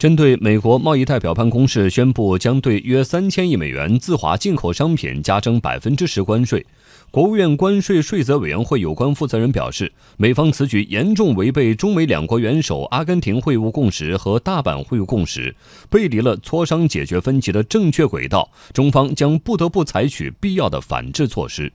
针对美国贸易代表办公室宣布将对约三千亿美元自华进口商品加征百分之十关税国务院关税税则委员会有关负责人表示美方此举严重违背中美两国元首阿根廷会晤共识和大阪会晤共识背离了磋商解决分歧的正确轨道中方将不得不采取必要的反制措施。